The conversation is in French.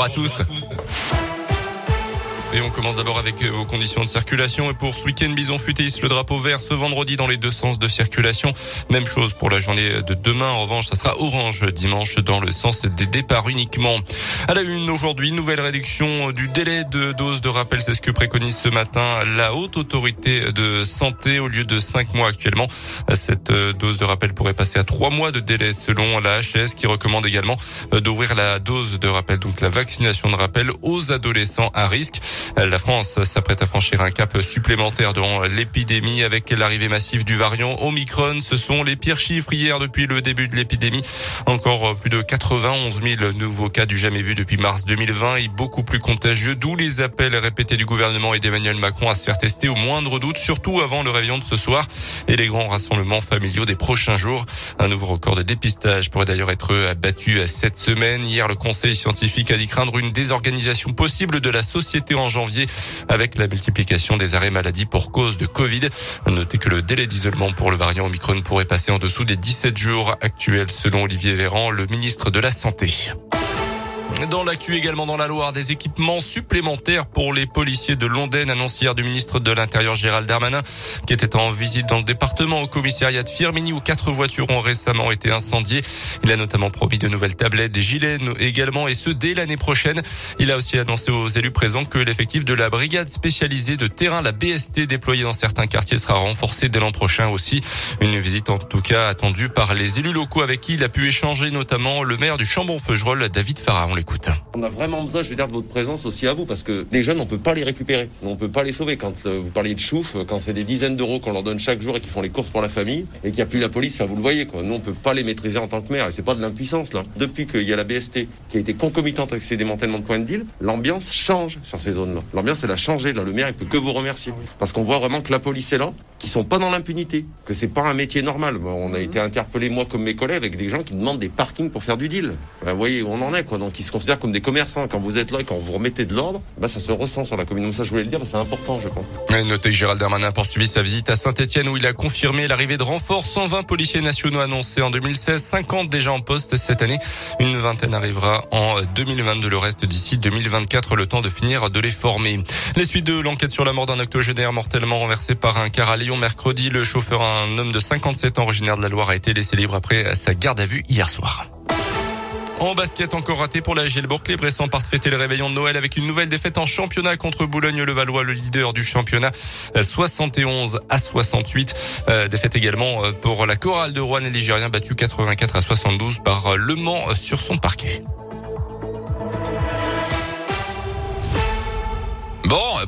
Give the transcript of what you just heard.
à tous. Et on commence d'abord avec euh, vos conditions de circulation. Et pour ce week-end, Bison Futéis, le drapeau vert ce vendredi dans les deux sens de circulation. Même chose pour la journée de demain. En revanche, ça sera orange dimanche dans le sens des départs uniquement. À la une aujourd'hui, nouvelle réduction du délai de dose de rappel. C'est ce que préconise ce matin la haute autorité de santé au lieu de cinq mois actuellement. Cette euh, dose de rappel pourrait passer à trois mois de délai selon la HS qui recommande également euh, d'ouvrir la dose de rappel, donc la vaccination de rappel aux adolescents à risque. La France s'apprête à franchir un cap supplémentaire dans l'épidémie avec l'arrivée massive du variant Omicron. Ce sont les pires chiffres hier depuis le début de l'épidémie. Encore plus de 91 000 nouveaux cas du jamais vu depuis mars 2020 et beaucoup plus contagieux, d'où les appels répétés du gouvernement et d'Emmanuel Macron à se faire tester au moindre doute, surtout avant le réveillon de ce soir et les grands rassemblements familiaux des prochains jours. Un nouveau record de dépistage pourrait d'ailleurs être battu cette semaine. Hier, le conseil scientifique a dit craindre une désorganisation possible de la société janvier avec la multiplication des arrêts maladie pour cause de Covid. Notez que le délai d'isolement pour le variant Omicron pourrait passer en dessous des 17 jours actuels selon Olivier Véran, le ministre de la Santé. Dans l'actu également dans la Loire, des équipements supplémentaires pour les policiers de Londaine, annoncé hier du ministre de l'Intérieur Gérald Darmanin, qui était en visite dans le département au commissariat de Firmini où quatre voitures ont récemment été incendiées. Il a notamment promis de nouvelles tablettes, des gilets également, et ce dès l'année prochaine. Il a aussi annoncé aux élus présents que l'effectif de la brigade spécialisée de terrain, la BST, déployée dans certains quartiers, sera renforcé dès l'an prochain aussi. Une visite en tout cas attendue par les élus locaux avec qui il a pu échanger, notamment le maire du Chambon-Feugerolles, David Farah. A vraiment besoin, je veux dire, de votre présence aussi à vous, parce que des jeunes, on peut pas les récupérer, on peut pas les sauver. Quand euh, vous parliez de chouf, quand c'est des dizaines d'euros qu'on leur donne chaque jour et qu'ils font les courses pour la famille et qu'il n'y a plus la police, enfin, vous le voyez, quoi. Nous, on peut pas les maîtriser en tant que maire, et c'est pas de l'impuissance là. Depuis qu'il y a la BST qui a été concomitante avec ces démantèlements de points de deal, l'ambiance change sur ces zones-là. L'ambiance, elle a changé. Là, le maire, il peut que vous remercier, parce qu'on voit vraiment que la police est là, qu'ils sont pas dans l'impunité, que c'est pas un métier normal. on a été interpellé moi comme mes collègues avec des gens qui demandent des parkings pour faire du deal. vous voyez où on en est, quoi. Donc, ils se considèrent comme des commerçants quand vous êtes là et quand vous remettez de l'ordre, bah, ça se ressent sur la commune. Donc ça, je voulais le dire, c'est important, je pense. Et notez que Gérald Darmanin a poursuivi sa visite à Saint-Etienne où il a confirmé l'arrivée de renforts. 120 policiers nationaux annoncés en 2016, 50 déjà en poste cette année. Une vingtaine arrivera en 2022, le reste d'ici 2024, le temps de finir de les former. Les suites de l'enquête sur la mort d'un octogénaire mortellement renversé par un car à Mercredi. Le chauffeur, un homme de 57 ans originaire de la Loire, a été laissé libre après sa garde à vue hier soir. En basket, encore raté pour la Gilbourg. Les Bressans partent fêter le réveillon de Noël avec une nouvelle défaite en championnat contre Boulogne-le-Valois, le leader du championnat, 71 à 68. Euh, défaite également euh, pour la chorale de Rouen et Ligérien, battu 84 à 72 par Le Mans sur son parquet. Bon.